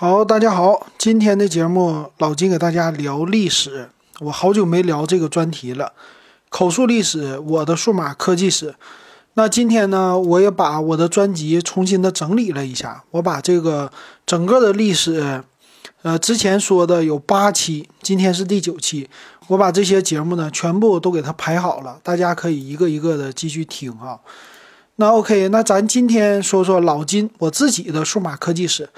好，大家好，今天的节目老金给大家聊历史。我好久没聊这个专题了，口述历史，我的数码科技史。那今天呢，我也把我的专辑重新的整理了一下，我把这个整个的历史，呃，之前说的有八期，今天是第九期，我把这些节目呢全部都给它排好了，大家可以一个一个的继续听啊。那 OK，那咱今天说说老金我自己的数码科技史。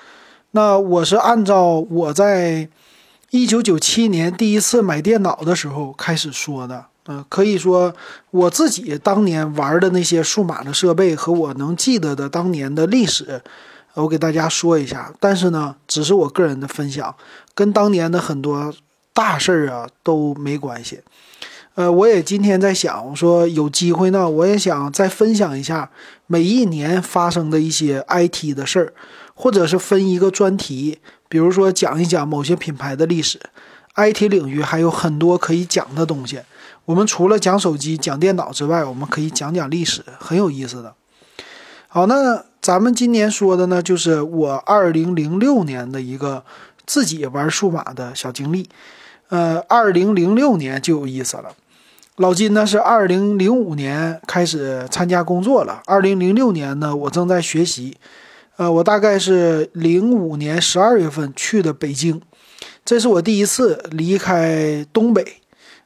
那我是按照我在一九九七年第一次买电脑的时候开始说的，嗯，可以说我自己当年玩的那些数码的设备和我能记得的当年的历史，我给大家说一下。但是呢，只是我个人的分享，跟当年的很多大事儿啊都没关系。呃，我也今天在想，我说有机会呢，我也想再分享一下每一年发生的一些 IT 的事儿。或者是分一个专题，比如说讲一讲某些品牌的历史，IT 领域还有很多可以讲的东西。我们除了讲手机、讲电脑之外，我们可以讲讲历史，很有意思的。好，那咱们今年说的呢，就是我二零零六年的一个自己玩数码的小经历。呃，二零零六年就有意思了。老金呢是二零零五年开始参加工作了，二零零六年呢我正在学习。呃，我大概是零五年十二月份去的北京，这是我第一次离开东北，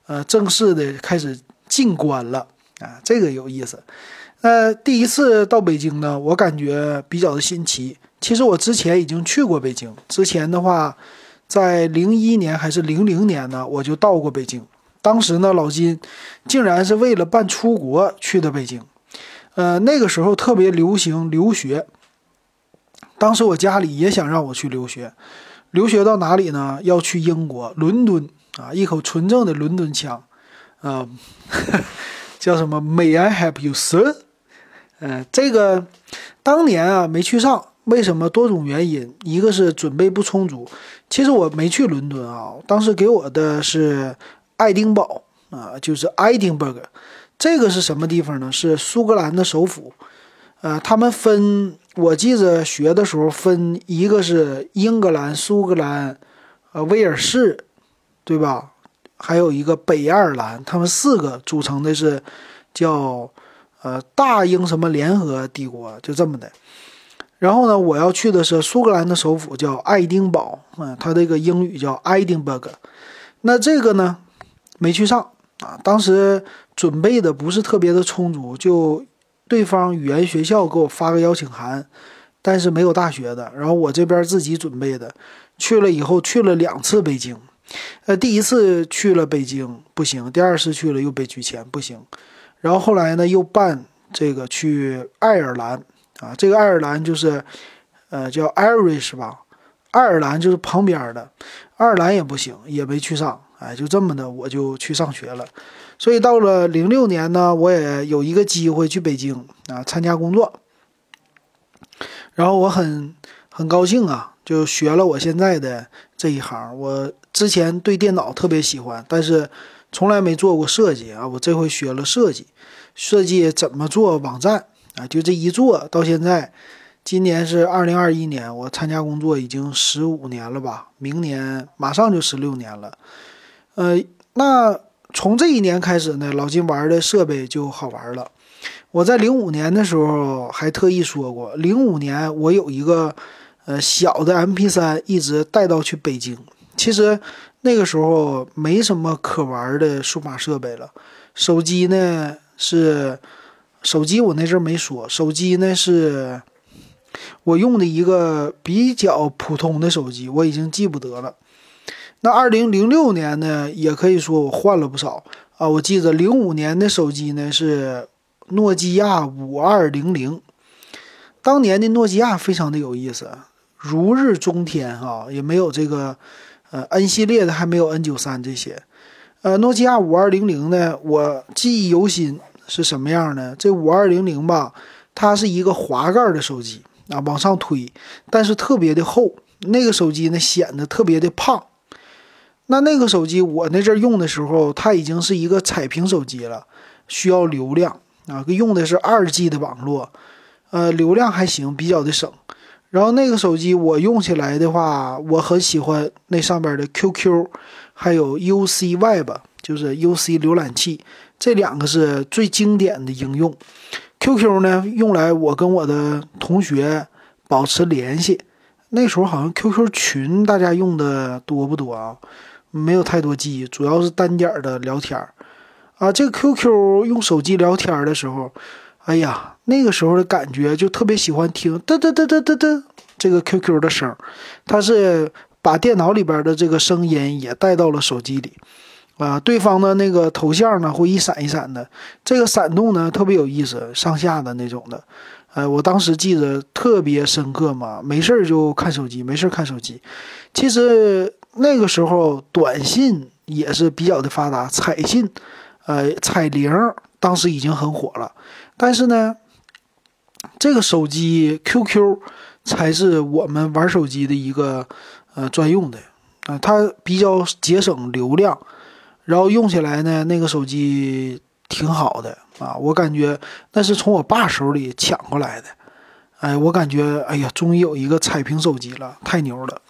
呃，正式的开始进关了啊，这个有意思。呃，第一次到北京呢，我感觉比较的新奇。其实我之前已经去过北京，之前的话，在零一年还是零零年呢，我就到过北京。当时呢，老金竟然是为了办出国去的北京。呃，那个时候特别流行留学。当时我家里也想让我去留学，留学到哪里呢？要去英国伦敦啊，一口纯正的伦敦腔，啊，叫什么？May I help you, sir？嗯，这个当年啊没去上，为什么？多种原因，一个是准备不充足。其实我没去伦敦啊，当时给我的是爱丁堡啊，就是 Edinburgh，这个是什么地方呢？是苏格兰的首府。呃，他们分。我记着学的时候分一个是英格兰、苏格兰，呃，威尔士，对吧？还有一个北爱尔兰，他们四个组成的是叫呃大英什么联合帝国，就这么的。然后呢，我要去的是苏格兰的首府叫爱丁堡，嗯，它这个英语叫 Edinburgh。那这个呢没去上啊，当时准备的不是特别的充足，就。对方语言学校给我发个邀请函，但是没有大学的。然后我这边自己准备的，去了以后去了两次北京，呃，第一次去了北京不行，第二次去了又被拒签不行。然后后来呢又办这个去爱尔兰啊，这个爱尔兰就是，呃，叫 Irish 吧，爱尔兰就是旁边的，爱尔兰也不行，也没去上。哎，就这么的我就去上学了。所以到了零六年呢，我也有一个机会去北京啊参加工作，然后我很很高兴啊，就学了我现在的这一行。我之前对电脑特别喜欢，但是从来没做过设计啊。我这回学了设计，设计怎么做网站啊？就这一做到现在，今年是二零二一年，我参加工作已经十五年了吧？明年马上就十六年了，呃，那。从这一年开始呢，老金玩的设备就好玩了。我在零五年的时候还特意说过，零五年我有一个呃小的 MP 三，一直带到去北京。其实那个时候没什么可玩的数码设备了。手机呢是手机，我那阵没说，手机呢是我用的一个比较普通的手机，我已经记不得了。那二零零六年呢，也可以说我换了不少啊。我记得零五年的手机呢是诺基亚五二零零，当年的诺基亚非常的有意思，如日中天啊，也没有这个呃 N 系列的还没有 N 九三这些，呃，诺基亚五二零零呢，我记忆犹新是什么样呢？这五二零零吧，它是一个滑盖的手机啊，往上推，但是特别的厚，那个手机呢显得特别的胖。那那个手机我那阵用的时候，它已经是一个彩屏手机了，需要流量啊，用的是二 G 的网络，呃，流量还行，比较的省。然后那个手机我用起来的话，我很喜欢那上边的 QQ，还有 UC Web，就是 UC 浏览器，这两个是最经典的应用。QQ 呢，用来我跟我的同学保持联系。那时候好像 QQ 群大家用的多不多啊？没有太多记忆，主要是单点的聊天啊。这个 QQ 用手机聊天的时候，哎呀，那个时候的感觉就特别喜欢听嘚嘚嘚嘚嘚嘚这个 QQ 的声，它是把电脑里边的这个声音也带到了手机里啊。对方的那个头像呢会一闪一闪的，这个闪动呢特别有意思，上下的那种的。哎，我当时记得特别深刻嘛，没事儿就看手机，没事儿看手机。其实那个时候短信也是比较的发达，彩信，呃，彩铃当时已经很火了。但是呢，这个手机 QQ 才是我们玩手机的一个呃专用的啊，它比较节省流量，然后用起来呢，那个手机。挺好的啊，我感觉那是从我爸手里抢过来的。哎，我感觉，哎呀，终于有一个彩屏手机了，太牛了！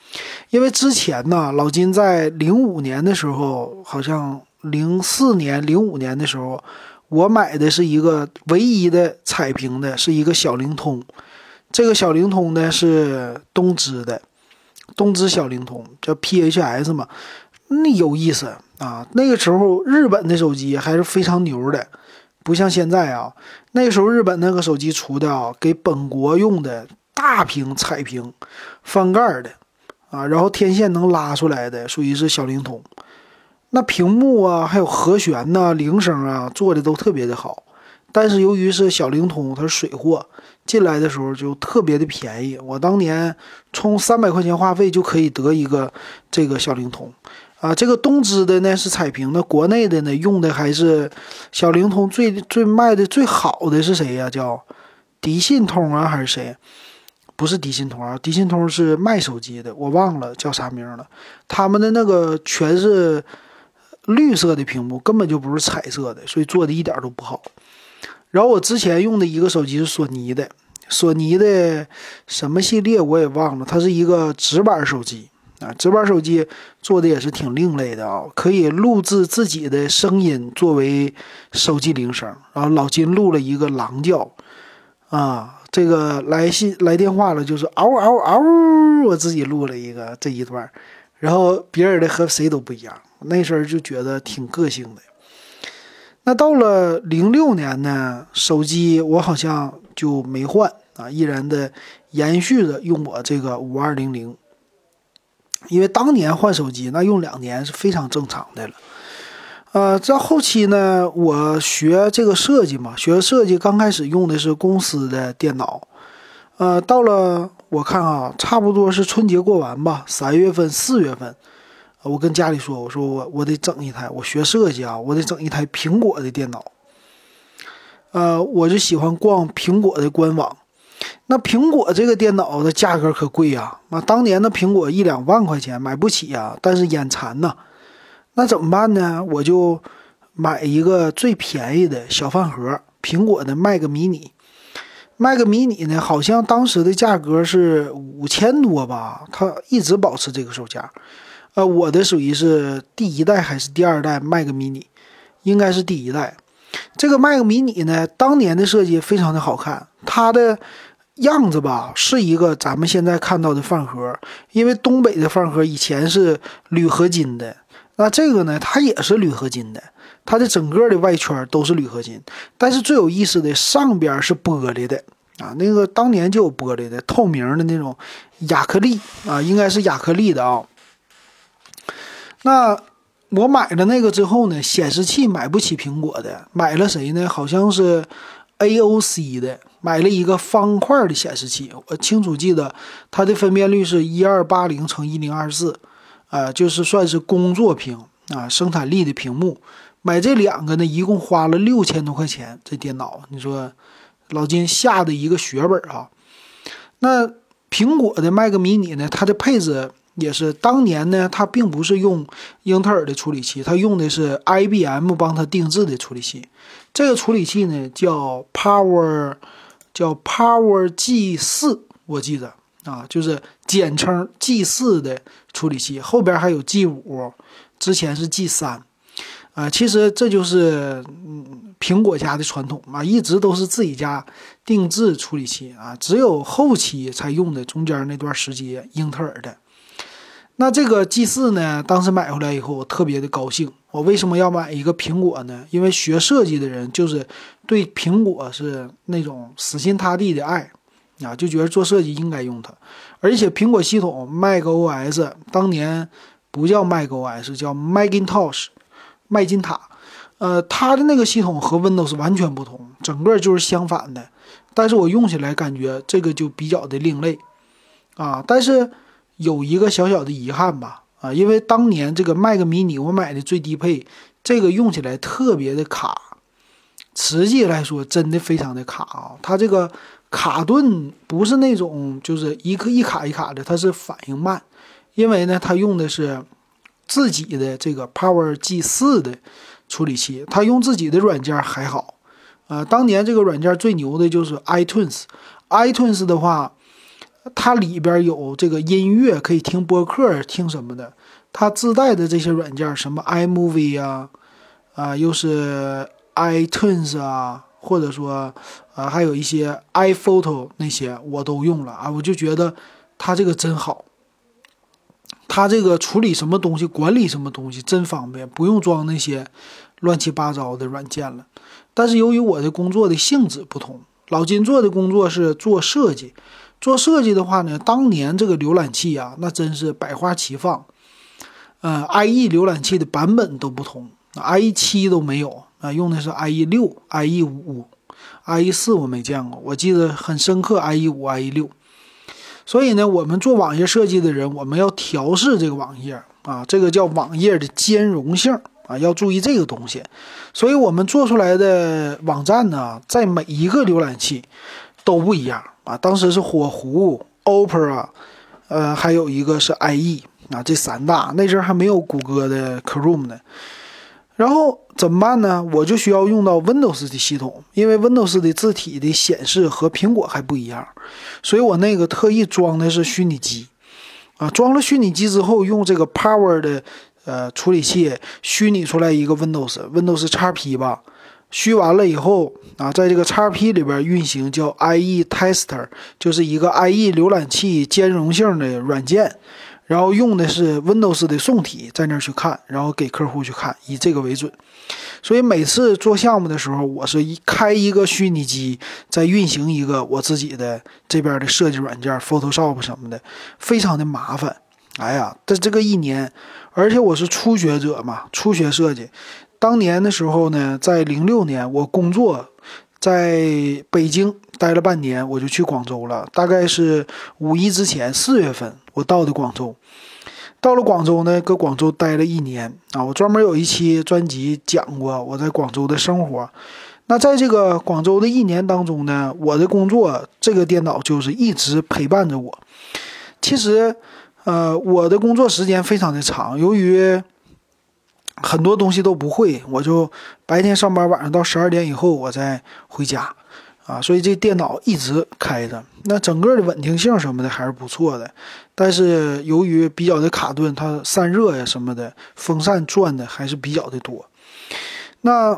因为之前呢，老金在零五年的时候，好像零四年、零五年的时候，我买的是一个唯一的彩屏的，是一个小灵通。这个小灵通呢是东芝的，东芝小灵通叫 PHS 嘛。那有意思啊！那个时候日本的手机还是非常牛的，不像现在啊。那时候日本那个手机出的啊，给本国用的大屏彩屏，翻盖的啊，然后天线能拉出来的，属于是小灵通。那屏幕啊，还有和弦呐、铃声啊，做的都特别的好。但是由于是小灵通，它是水货，进来的时候就特别的便宜。我当年充三百块钱话费就可以得一个这个小灵通。啊，这个东芝的呢是彩屏，那国内的呢用的还是小灵通，最最卖的最好的是谁呀？叫迪信通啊，还是谁？不是迪信通啊，迪信通是卖手机的，我忘了叫啥名了。他们的那个全是绿色的屏幕，根本就不是彩色的，所以做的一点都不好。然后我之前用的一个手机是索尼的，索尼的什么系列我也忘了，它是一个直板手机。啊，直板手机做的也是挺另类的啊，可以录制自己的声音作为手机铃声。然后老金录了一个狼叫，啊，这个来信来电话了就是嗷嗷嗷，我自己录了一个这一段，然后别人的和谁都不一样，那时候就觉得挺个性的。那到了零六年呢，手机我好像就没换啊，依然的延续着用我这个五二零零。因为当年换手机，那用两年是非常正常的了。呃，在后期呢，我学这个设计嘛，学设计刚开始用的是公司的电脑。呃，到了我看啊，差不多是春节过完吧，三月份、四月份，我跟家里说，我说我我得整一台，我学设计啊，我得整一台苹果的电脑。呃，我就喜欢逛苹果的官网。那苹果这个电脑的价格可贵呀！那当年的苹果一两万块钱买不起呀，但是眼馋呐。那怎么办呢？我就买一个最便宜的小饭盒，苹果的 Mac mini。Mac mini 呢，好像当时的价格是五千多吧，它一直保持这个售价。呃，我的属于是第一代还是第二代 Mac mini？应该是第一代。这个 Mac mini 呢，当年的设计非常的好看，它的。样子吧，是一个咱们现在看到的饭盒，因为东北的饭盒以前是铝合金的，那这个呢，它也是铝合金的，它的整个的外圈都是铝合金，但是最有意思的上边是玻璃的啊，那个当年就有玻璃的透明的那种亚克力啊，应该是亚克力的啊。那我买了那个之后呢，显示器买不起苹果的，买了谁呢？好像是 AOC 的。买了一个方块的显示器，我清楚记得它的分辨率是一二八零乘一零二四，啊，就是算是工作屏啊，生产力的屏幕。买这两个呢，一共花了六千多块钱。这电脑，你说老金下的一个血本啊。那苹果的 Mac mini 呢，它的配置也是当年呢，它并不是用英特尔的处理器，它用的是 IBM 帮它定制的处理器。这个处理器呢叫 Power。叫 Power G 四，我记得啊，就是简称 G 四的处理器，后边还有 G 五，之前是 G 三，啊，其实这就是嗯苹果家的传统嘛，一直都是自己家定制处理器啊，只有后期才用的中间那段时间英特尔的。那这个 G 四呢，当时买回来以后，我特别的高兴。我为什么要买一个苹果呢？因为学设计的人就是对苹果是那种死心塌地的爱。啊，就觉得做设计应该用它，而且苹果系统 macOS 当年不叫 macOS，叫 Macintosh，麦金塔，呃，它的那个系统和 Windows 完全不同，整个就是相反的。但是我用起来感觉这个就比较的另类，啊，但是有一个小小的遗憾吧，啊，因为当年这个 Mac mini 我买的最低配，这个用起来特别的卡，实际来说真的非常的卡啊，它这个。卡顿不是那种就是一个一卡一卡的，它是反应慢，因为呢，它用的是自己的这个 Power G 四的处理器，它用自己的软件还好。呃，当年这个软件最牛的就是 iTunes，iTunes 的话，它里边有这个音乐可以听播客听什么的，它自带的这些软件，什么 iMovie 啊，啊，又是 iTunes 啊。或者说，呃，还有一些 iPhoto 那些我都用了啊，我就觉得它这个真好，它这个处理什么东西、管理什么东西真方便，不用装那些乱七八糟的软件了。但是由于我的工作的性质不同，老金做的工作是做设计，做设计的话呢，当年这个浏览器啊，那真是百花齐放，呃，IE 浏览器的版本都不同，IE 七都没有。啊，用的是 IE 六、IE 五、IE 四，我没见过，我记得很深刻。IE 五、IE 六，所以呢，我们做网页设计的人，我们要调试这个网页啊，这个叫网页的兼容性啊，要注意这个东西。所以我们做出来的网站呢，在每一个浏览器都不一样啊。当时是火狐、Opera，呃，还有一个是 IE 啊，这三大那阵还没有谷歌的 Chrome 呢。然后怎么办呢？我就需要用到 Windows 的系统，因为 Windows 的字体的显示和苹果还不一样，所以我那个特意装的是虚拟机，啊，装了虚拟机之后，用这个 Power 的呃处理器虚拟出来一个 Windows，Windows XP 吧，虚完了以后啊，在这个 XP 里边运行叫 IE Tester，就是一个 IE 浏览器兼容性的软件。然后用的是 Windows 的宋体，在那儿去看，然后给客户去看，以这个为准。所以每次做项目的时候，我是一开一个虚拟机，在运行一个我自己的这边的设计软件，Photoshop 什么的，非常的麻烦。哎呀，这这个一年，而且我是初学者嘛，初学设计。当年的时候呢，在零六年，我工作在北京待了半年，我就去广州了，大概是五一之前四月份。我到的广州，到了广州呢，搁广州待了一年啊。我专门有一期专辑讲过我在广州的生活。那在这个广州的一年当中呢，我的工作这个电脑就是一直陪伴着我。其实，呃，我的工作时间非常的长，由于很多东西都不会，我就白天上班，晚上到十二点以后我再回家。啊，所以这电脑一直开着，那整个的稳定性什么的还是不错的。但是由于比较的卡顿，它散热呀什么的，风扇转的还是比较的多。那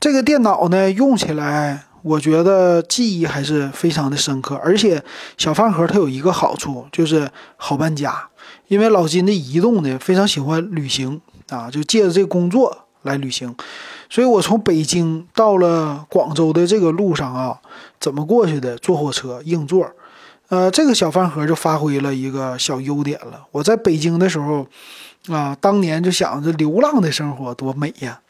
这个电脑呢，用起来我觉得记忆还是非常的深刻。而且小饭盒它有一个好处，就是好搬家。因为老金的移动呢，非常喜欢旅行啊，就借着这工作来旅行。所以我从北京到了广州的这个路上啊，怎么过去的？坐火车硬座，呃，这个小饭盒就发挥了一个小优点了。我在北京的时候，啊，当年就想着流浪的生活多美呀，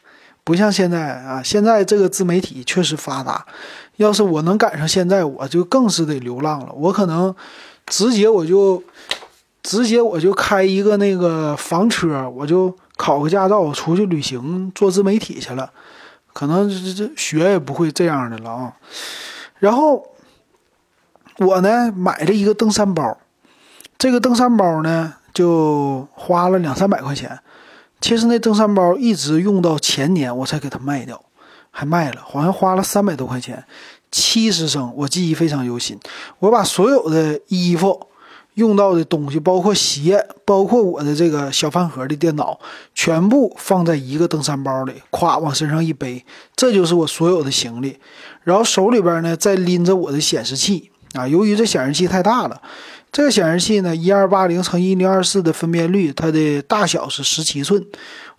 不像现在啊，现在这个自媒体确实发达。要是我能赶上现在，我就更是得流浪了。我可能直接我就直接我就开一个那个房车，我就。考个驾照，出去旅行做自媒体去了，可能这这学也不会这样的了啊。然后我呢买了一个登山包，这个登山包呢就花了两三百块钱。其实那登山包一直用到前年我才给它卖掉，还卖了，好像花了三百多块钱，七十升，我记忆非常犹新。我把所有的衣服用到的东西，包括鞋，包括我的这个小饭盒的电脑，全部放在一个登山包里，咵往身上一背，这就是我所有的行李。然后手里边呢再拎着我的显示器啊，由于这显示器太大了，这个显示器呢一二八零乘一零二四的分辨率，它的大小是十七寸，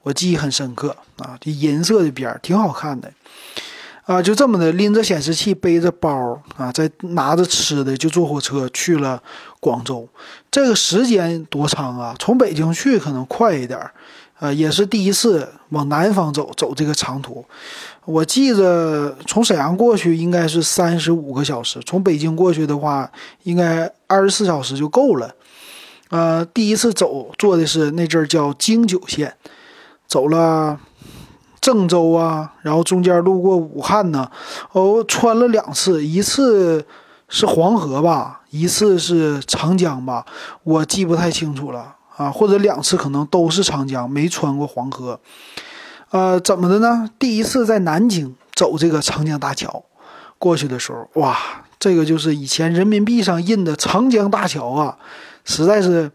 我记忆很深刻啊，这银色的边儿挺好看的。啊，就这么的拎着显示器，背着包啊，再拿着吃的，就坐火车去了广州。这个时间多长啊？从北京去可能快一点儿，呃，也是第一次往南方走，走这个长途。我记着从沈阳过去应该是三十五个小时，从北京过去的话，应该二十四小时就够了。呃，第一次走坐的是那阵儿叫京九线，走了。郑州啊，然后中间路过武汉呢，哦，穿了两次，一次是黄河吧，一次是长江吧，我记不太清楚了啊，或者两次可能都是长江，没穿过黄河。呃，怎么的呢？第一次在南京走这个长江大桥过去的时候，哇，这个就是以前人民币上印的长江大桥啊，实在是。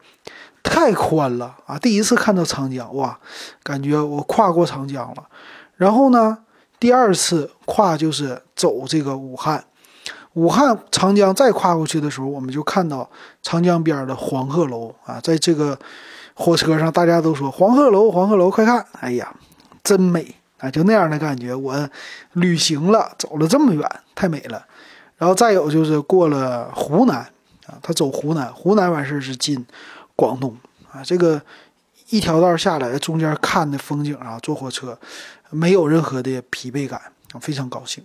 太宽了啊！第一次看到长江，哇，感觉我跨过长江了。然后呢，第二次跨就是走这个武汉，武汉长江再跨过去的时候，我们就看到长江边的黄鹤楼啊，在这个火车上，大家都说黄鹤楼，黄鹤楼，快看，哎呀，真美啊！就那样的感觉，我旅行了，走了这么远，太美了。然后再有就是过了湖南啊，他走湖南，湖南完事是进。广东啊，这个一条道下来，中间看的风景啊，坐火车没有任何的疲惫感啊，非常高兴。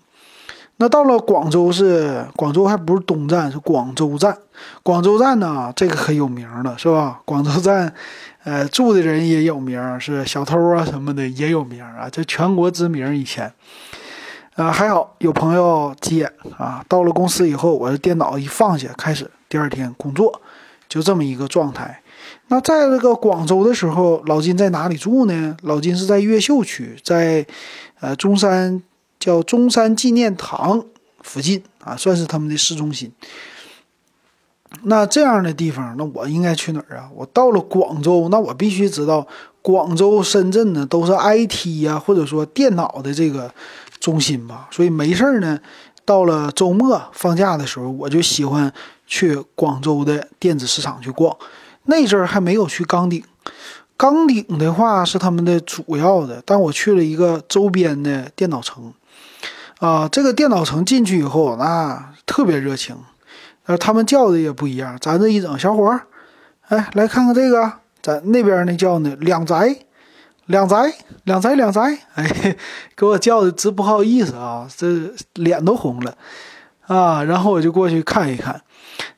那到了广州是广州，还不是东站，是广州站。广州站呢，这个可有名了，是吧？广州站，呃，住的人也有名，是小偷啊什么的也有名啊，这全国知名以前。啊，还好有朋友接啊。到了公司以后，我的电脑一放下，开始第二天工作，就这么一个状态。那在那个广州的时候，老金在哪里住呢？老金是在越秀区，在呃中山叫中山纪念堂附近啊，算是他们的市中心。那这样的地方，那我应该去哪儿啊？我到了广州，那我必须知道广州、深圳呢都是 IT 呀，或者说电脑的这个中心吧。所以没事儿呢，到了周末放假的时候，我就喜欢去广州的电子市场去逛。那阵儿还没有去钢顶，钢顶的话是他们的主要的，但我去了一个周边的电脑城，啊，这个电脑城进去以后，那特别热情，呃，他们叫的也不一样，咱这一整小伙儿，哎，来看看这个，咱那边呢叫呢两宅，两宅，两宅，两宅，哎，给我叫的直不好意思啊，这脸都红了，啊，然后我就过去看一看。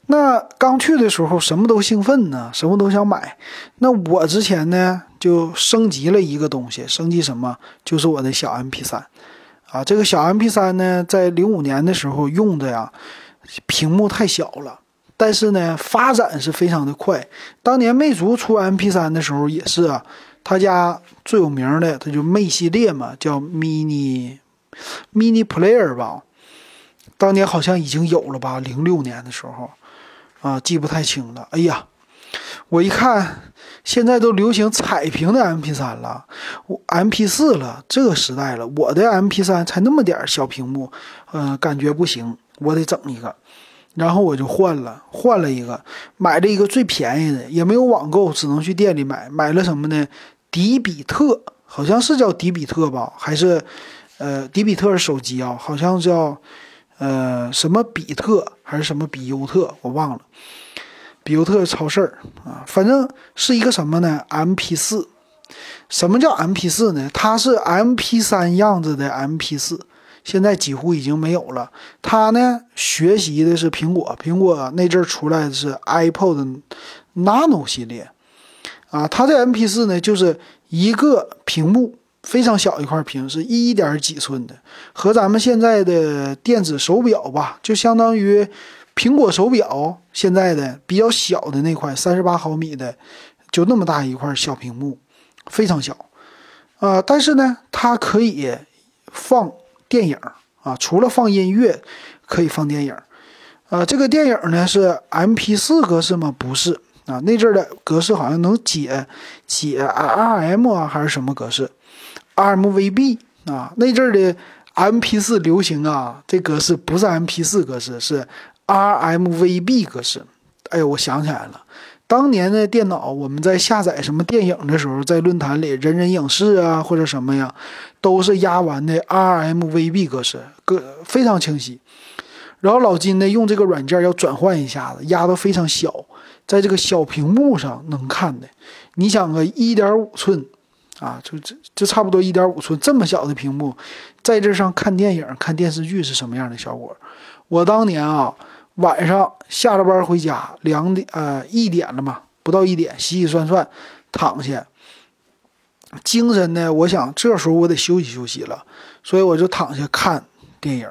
那刚去的时候什么都兴奋呢，什么都想买。那我之前呢就升级了一个东西，升级什么？就是我的小 MP3，啊，这个小 MP3 呢，在零五年的时候用的呀，屏幕太小了，但是呢发展是非常的快。当年魅族出 MP3 的时候也是啊，他家最有名的，他就魅系列嘛，叫 Mini Mini Player 吧，当年好像已经有了吧，零六年的时候。啊，记不太清了。哎呀，我一看，现在都流行彩屏的 MP3 了，我 MP4 了，这个时代了，我的 MP3 才那么点小屏幕，嗯，感觉不行，我得整一个。然后我就换了，换了一个，买了一个最便宜的，也没有网购，只能去店里买。买了什么呢？迪比特，好像是叫迪比特吧？还是，呃，迪比特是手机啊？好像叫。呃，什么比特还是什么比优特，我忘了。比优特超市啊，反正是一个什么呢？MP 四。什么叫 MP 四呢？它是 MP 三样子的 MP 四，现在几乎已经没有了。它呢，学习的是苹果，苹果那阵儿出来的是 iPod Nano 系列啊。它这 MP 四呢，就是一个屏幕。非常小一块屏，是一点几寸的，和咱们现在的电子手表吧，就相当于苹果手表现在的比较小的那块，三十八毫米的，就那么大一块小屏幕，非常小啊。但是呢，它可以放电影啊，除了放音乐，可以放电影。呃，这个电影呢是 MP4 格式吗？不是啊，那阵的格式好像能解解 RM 啊，还是什么格式？RMVB 啊，那阵儿的 MP4 流行啊，这格式不是 MP4 格式，是 RMVB 格式。哎呦，我想起来了。当年的电脑，我们在下载什么电影的时候，在论坛里，人人影视啊或者什么呀，都是压完的 RMVB 格式，个非常清晰。然后老金呢，用这个软件要转换一下子，压到非常小，在这个小屏幕上能看的。你想个一点五寸啊，就这就差不多一点五寸这么小的屏幕，在这上看电影、看电视剧是什么样的效果？我当年啊。晚上下了班回家，两点呃一点了嘛，不到一点，洗洗涮涮，躺下，精神呢？我想这时候我得休息休息了，所以我就躺下看电影。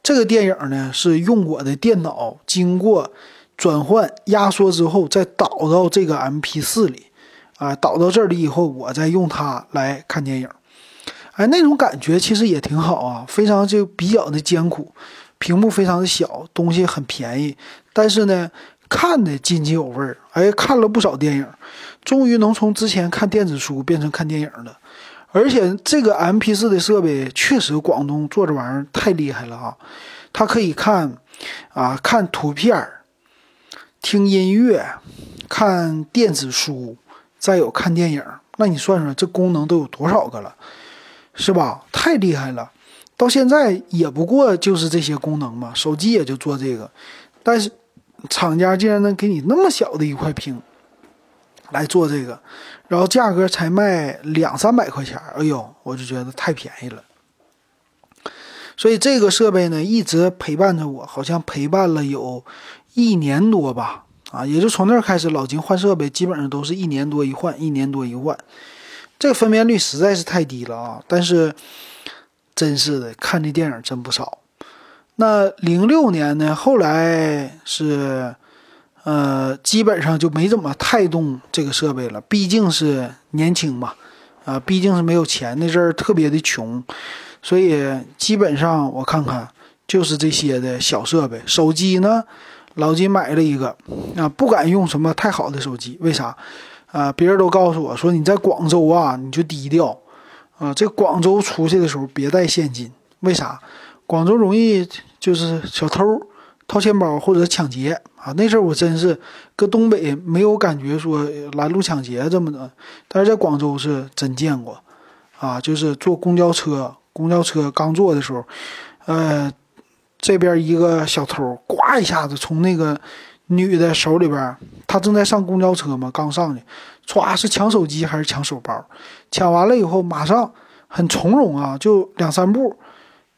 这个电影呢是用我的电脑经过转换压缩之后，再导到这个 MP4 里，啊，导到这里以后，我再用它来看电影。哎，那种感觉其实也挺好啊，非常就比较的艰苦。屏幕非常的小，东西很便宜，但是呢，看的津津有味儿。哎，看了不少电影，终于能从之前看电子书变成看电影了。而且这个 MP4 的设备确实，广东做这玩意儿太厉害了啊！它可以看啊，看图片听音乐、看电子书，再有看电影。那你算算，这功能都有多少个了，是吧？太厉害了。到现在也不过就是这些功能嘛，手机也就做这个，但是厂家竟然能给你那么小的一块屏来做这个，然后价格才卖两三百块钱，哎呦，我就觉得太便宜了。所以这个设备呢，一直陪伴着我，好像陪伴了有一年多吧，啊，也就从那儿开始，老金换设备基本上都是一年多一换，一年多一换，这个分辨率实在是太低了啊，但是。真是的，看的电影真不少。那零六年呢？后来是，呃，基本上就没怎么太动这个设备了。毕竟是年轻嘛，啊，毕竟是没有钱，那阵儿特别的穷，所以基本上我看看就是这些的小设备。手机呢，老金买了一个，啊，不敢用什么太好的手机，为啥？啊，别人都告诉我说你在广州啊，你就低调。啊，这广州出去的时候别带现金，为啥？广州容易就是小偷掏钱包或者抢劫啊。那阵儿我真是搁东北没有感觉说拦路抢劫这么的，但是在广州是真见过，啊，就是坐公交车，公交车刚坐的时候，呃，这边一个小偷呱一下子从那个女的手里边，她正在上公交车嘛，刚上去。歘，是抢手机还是抢手包？抢完了以后，马上很从容啊，就两三步，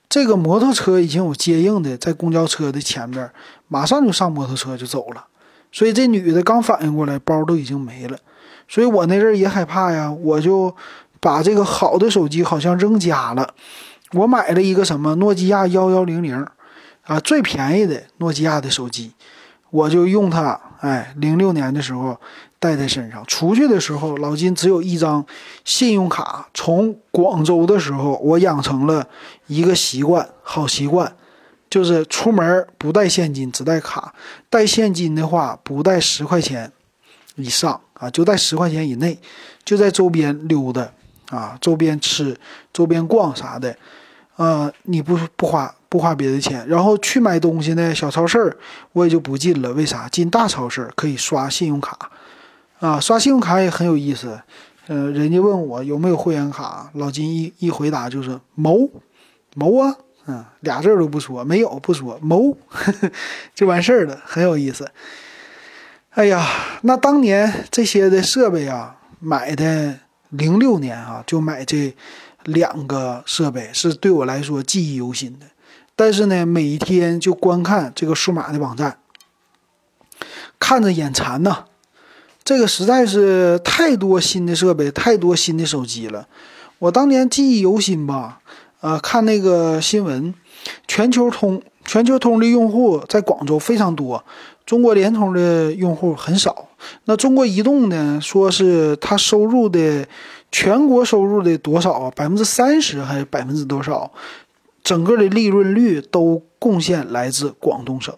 这个摩托车已经有接应的，在公交车的前边，马上就上摩托车就走了。所以这女的刚反应过来，包都已经没了。所以我那阵也害怕呀，我就把这个好的手机好像扔家了。我买了一个什么诺基亚幺幺零零啊，最便宜的诺基亚的手机，我就用它。哎，零六年的时候。带在身上，出去的时候，老金只有一张信用卡。从广州的时候，我养成了一个习惯，好习惯，就是出门不带现金，只带卡。带现金的话，不带十块钱以上啊，就带十块钱以内，就在周边溜达啊，周边吃，周边逛啥的，啊，你不不花不花别的钱，然后去买东西呢，小超市我也就不进了。为啥？进大超市可以刷信用卡。啊，刷信用卡也很有意思，呃，人家问我有没有会员卡，老金一一回答就是某某啊，嗯，俩字都不说，没有不说某，就完事儿了，很有意思。哎呀，那当年这些的设备啊，买的零六年啊，就买这两个设备是对我来说记忆犹新的，但是呢，每一天就观看这个数码的网站，看着眼馋呐。这个实在是太多新的设备，太多新的手机了。我当年记忆犹新吧，呃，看那个新闻，全球通，全球通的用户在广州非常多，中国联通的用户很少。那中国移动呢，说是它收入的全国收入的多少啊？百分之三十还是百分之多少？整个的利润率都贡献来自广东省。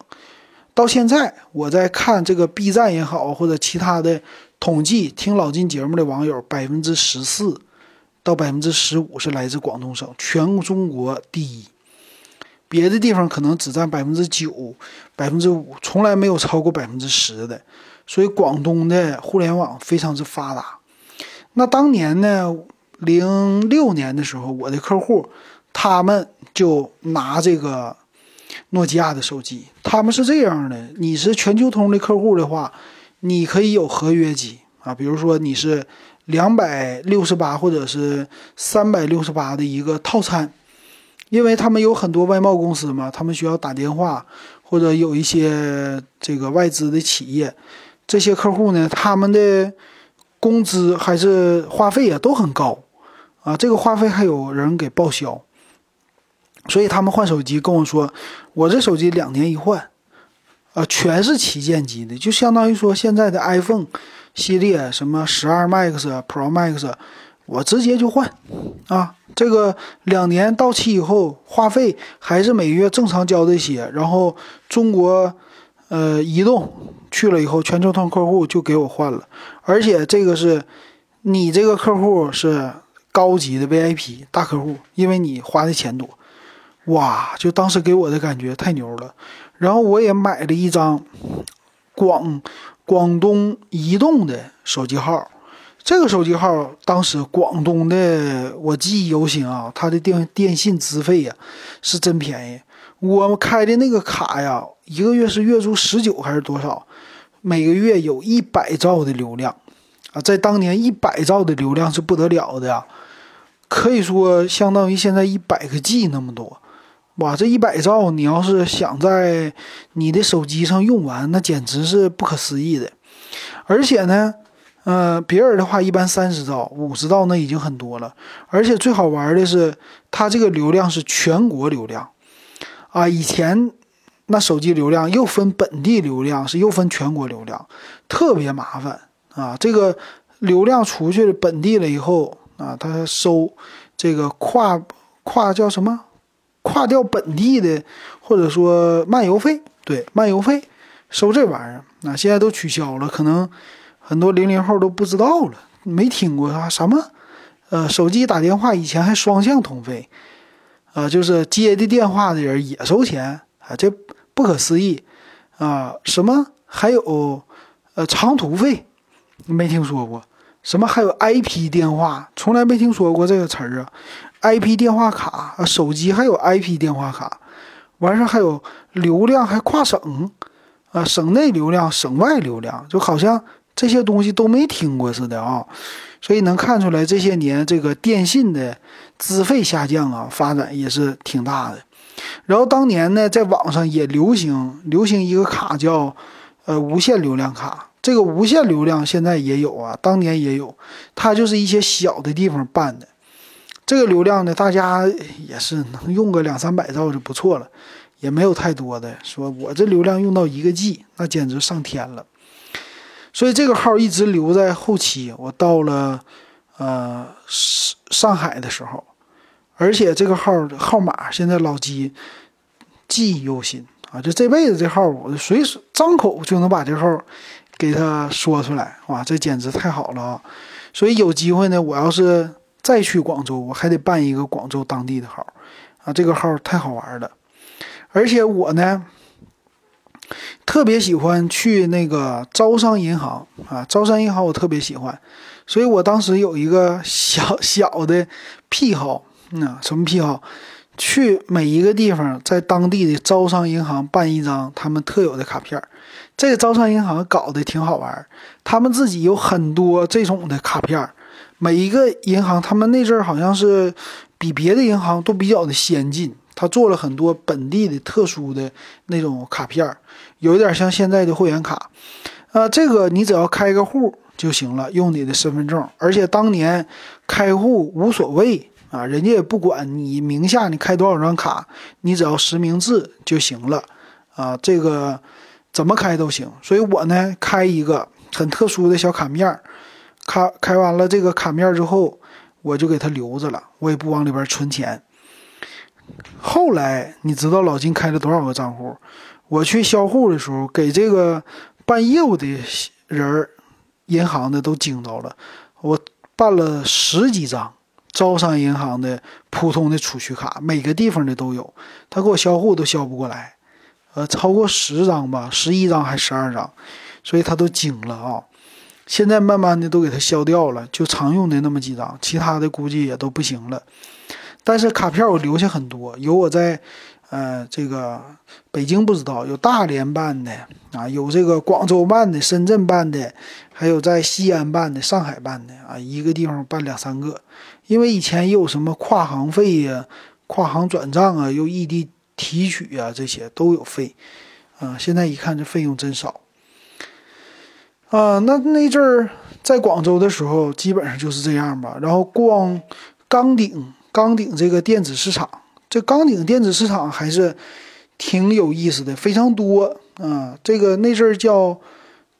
到现在我在看这个 B 站也好，或者其他的统计，听老金节目的网友，百分之十四到百分之十五是来自广东省，全中国第一。别的地方可能只占百分之九、百分之五，从来没有超过百分之十的。所以广东的互联网非常之发达。那当年呢，零六年的时候，我的客户他们就拿这个诺基亚的手机。他们是这样的：你是全球通的客户的话，你可以有合约机啊，比如说你是两百六十八或者是三百六十八的一个套餐。因为他们有很多外贸公司嘛，他们需要打电话，或者有一些这个外资的企业，这些客户呢，他们的工资还是话费啊都很高，啊，这个话费还有人给报销，所以他们换手机跟我说，我这手机两年一换，啊，全是旗舰机的，就相当于说现在的 iPhone 系列什么十二 Max、Pro Max。我直接就换，啊，这个两年到期以后，话费还是每月正常交这些，然后中国，呃，移动去了以后，全球通客户就给我换了，而且这个是，你这个客户是高级的 VIP 大客户，因为你花的钱多，哇，就当时给我的感觉太牛了，然后我也买了一张广广东移动的手机号。这个手机号当时广东的我记忆犹新啊，它的电电信资费呀是真便宜。我们开的那个卡呀，一个月是月租十九还是多少？每个月有一百兆的流量啊，在当年一百兆的流量是不得了的呀，可以说相当于现在一百个 G 那么多。哇，这一百兆你要是想在你的手机上用完，那简直是不可思议的。而且呢。嗯，别人的话一般三十兆、五十兆那已经很多了，而且最好玩的是，它这个流量是全国流量，啊，以前那手机流量又分本地流量，是又分全国流量，特别麻烦啊。这个流量出去了本地了以后啊，它收这个跨跨叫什么？跨掉本地的或者说漫游费，对，漫游费收这玩意儿，那现在都取消了，可能。很多零零后都不知道了，没听过啥什么，呃，手机打电话以前还双向通费，啊，就是接的电话的人也收钱啊，这不可思议啊！什么还有呃长途费，没听说过，什么还有 IP 电话，从来没听说过这个词儿啊！IP 电话卡啊，手机还有 IP 电话卡，完事儿还有流量还跨省啊，省内流量、省外流量，就好像。这些东西都没听过似的啊，所以能看出来这些年这个电信的资费下降啊，发展也是挺大的。然后当年呢，在网上也流行流行一个卡叫呃无线流量卡，这个无线流量现在也有啊，当年也有，它就是一些小的地方办的。这个流量呢，大家也是能用个两三百兆就不错了，也没有太多的。说我这流量用到一个 G，那简直上天了。所以这个号一直留在后期，我到了，呃，上海的时候，而且这个号号码现在老机记忆犹新啊，就这辈子这号我随时张口就能把这号给他说出来，哇，这简直太好了啊！所以有机会呢，我要是再去广州，我还得办一个广州当地的号啊，这个号太好玩了，而且我呢。特别喜欢去那个招商银行啊，招商银行我特别喜欢，所以我当时有一个小小的癖好，嗯，什么癖好？去每一个地方，在当地的招商银行办一张他们特有的卡片。这个招商银行搞得挺好玩，他们自己有很多这种的卡片。每一个银行，他们那阵儿好像是比别的银行都比较的先进。他做了很多本地的特殊的那种卡片，有一点像现在的会员卡，呃，这个你只要开个户就行了，用你的身份证，而且当年开户无所谓啊，人家也不管你名下你开多少张卡，你只要实名制就行了啊，这个怎么开都行。所以我呢开一个很特殊的小卡面，开开完了这个卡面之后，我就给它留着了，我也不往里边存钱。后来你知道老金开了多少个账户？我去销户的时候，给这个办业务的人，银行的都惊着了。我办了十几张招商银行的普通的储蓄卡，每个地方的都有，他给我销户都销不过来，呃，超过十张吧，十一张还十二张，所以他都惊了啊。现在慢慢的都给他消掉了，就常用的那么几张，其他的估计也都不行了。但是卡片我留下很多，有我在，呃，这个北京不知道，有大连办的啊，有这个广州办的、深圳办的，还有在西安办的、上海办的啊，一个地方办两三个。因为以前也有什么跨行费呀、跨行转账啊、又异地提取啊，这些都有费，啊，现在一看这费用真少。啊，那那阵儿在广州的时候，基本上就是这样吧。然后逛钢鼎，钢鼎这个电子市场，这钢鼎电子市场还是挺有意思的，非常多啊。这个那阵儿叫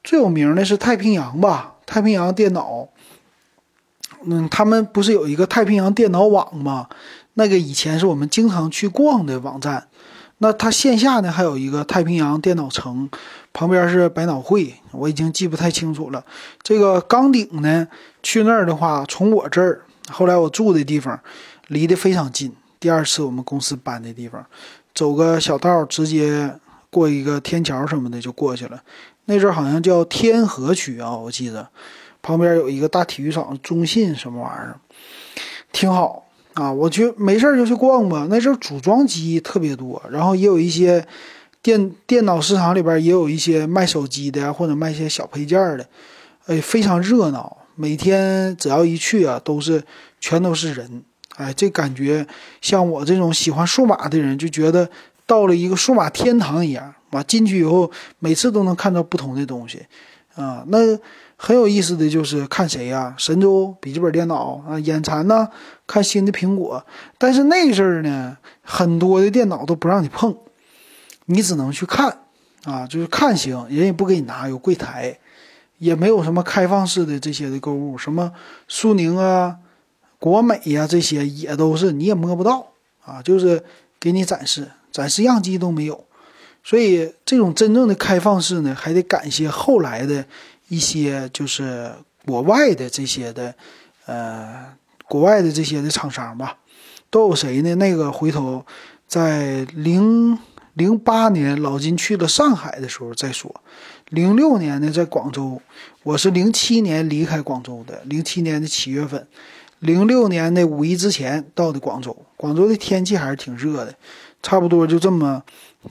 最有名的是太平洋吧，太平洋电脑。嗯，他们不是有一个太平洋电脑网吗？那个以前是我们经常去逛的网站。那它线下呢还有一个太平洋电脑城。旁边是百脑汇，我已经记不太清楚了。这个钢顶呢，去那儿的话，从我这儿，后来我住的地方，离得非常近。第二次我们公司搬的地方，走个小道，直接过一个天桥什么的就过去了。那阵儿好像叫天河区啊，我记得旁边有一个大体育场，中信什么玩意儿，挺好啊。我去没事就去逛吧。那阵儿组装机特别多，然后也有一些。电电脑市场里边也有一些卖手机的呀，或者卖一些小配件的，哎，非常热闹。每天只要一去啊，都是全都是人，哎，这感觉像我这种喜欢数码的人就觉得到了一个数码天堂一样。哇，进去以后每次都能看到不同的东西，啊，那很有意思的就是看谁呀，神州笔记本电脑啊，眼馋呢，看新的苹果。但是那阵儿呢，很多的电脑都不让你碰。你只能去看，啊，就是看行，人也不给你拿，有柜台，也没有什么开放式的这些的购物，什么苏宁啊、国美呀这些也都是你也摸不到啊，就是给你展示，展示样机都没有，所以这种真正的开放式呢，还得感谢后来的一些就是国外的这些的，呃，国外的这些的厂商吧，都有谁呢？那个回头在零。零八年老金去了上海的时候再说，零六年呢在广州，我是零七年离开广州的，零七年的七月份，零六年的五一之前到的广州，广州的天气还是挺热的，差不多就这么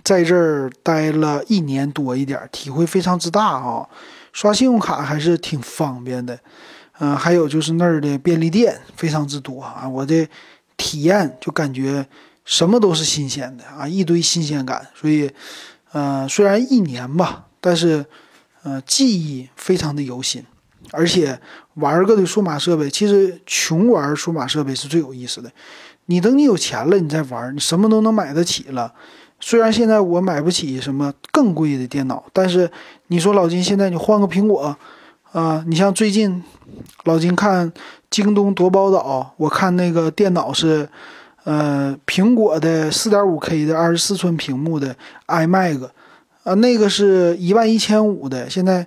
在这儿待了一年多一点，体会非常之大啊，刷信用卡还是挺方便的，嗯，还有就是那儿的便利店非常之多啊，我的体验就感觉。什么都是新鲜的啊，一堆新鲜感，所以，呃，虽然一年吧，但是，呃，记忆非常的犹新，而且玩个的数码设备，其实穷玩数码设备是最有意思的。你等你有钱了，你再玩，你什么都能买得起了。虽然现在我买不起什么更贵的电脑，但是你说老金现在你换个苹果，啊，你像最近老金看京东夺宝岛，我看那个电脑是。呃，苹果的四点五 K 的二十四寸屏幕的 iMac，啊，那个是一万一千五的，现在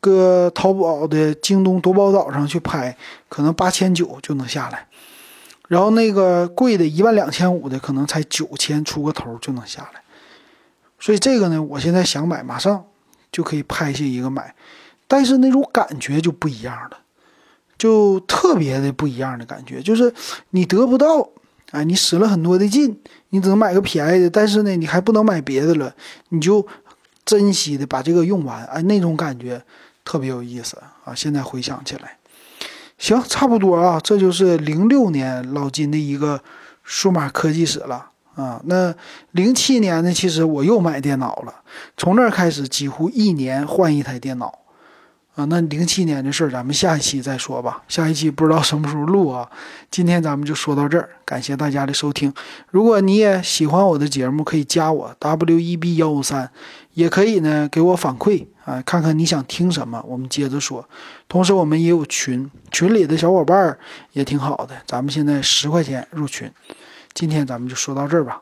搁淘宝的京东夺宝岛上去拍，可能八千九就能下来。然后那个贵的一万两千五的，可能才九千出个头就能下来。所以这个呢，我现在想买，马上就可以拍下一个买，但是那种感觉就不一样了，就特别的不一样的感觉，就是你得不到。哎，你使了很多的劲，你只能买个便宜的，但是呢，你还不能买别的了，你就珍惜的把这个用完，哎，那种感觉特别有意思啊！现在回想起来，行，差不多啊，这就是零六年老金的一个数码科技史了啊。那零七年呢，其实我又买电脑了，从那儿开始几乎一年换一台电脑。啊，那零七年的事儿，咱们下一期再说吧。下一期不知道什么时候录啊。今天咱们就说到这儿，感谢大家的收听。如果你也喜欢我的节目，可以加我 W E B 幺五三，也可以呢给我反馈啊，看看你想听什么，我们接着说。同时，我们也有群，群里的小伙伴儿也挺好的。咱们现在十块钱入群。今天咱们就说到这儿吧。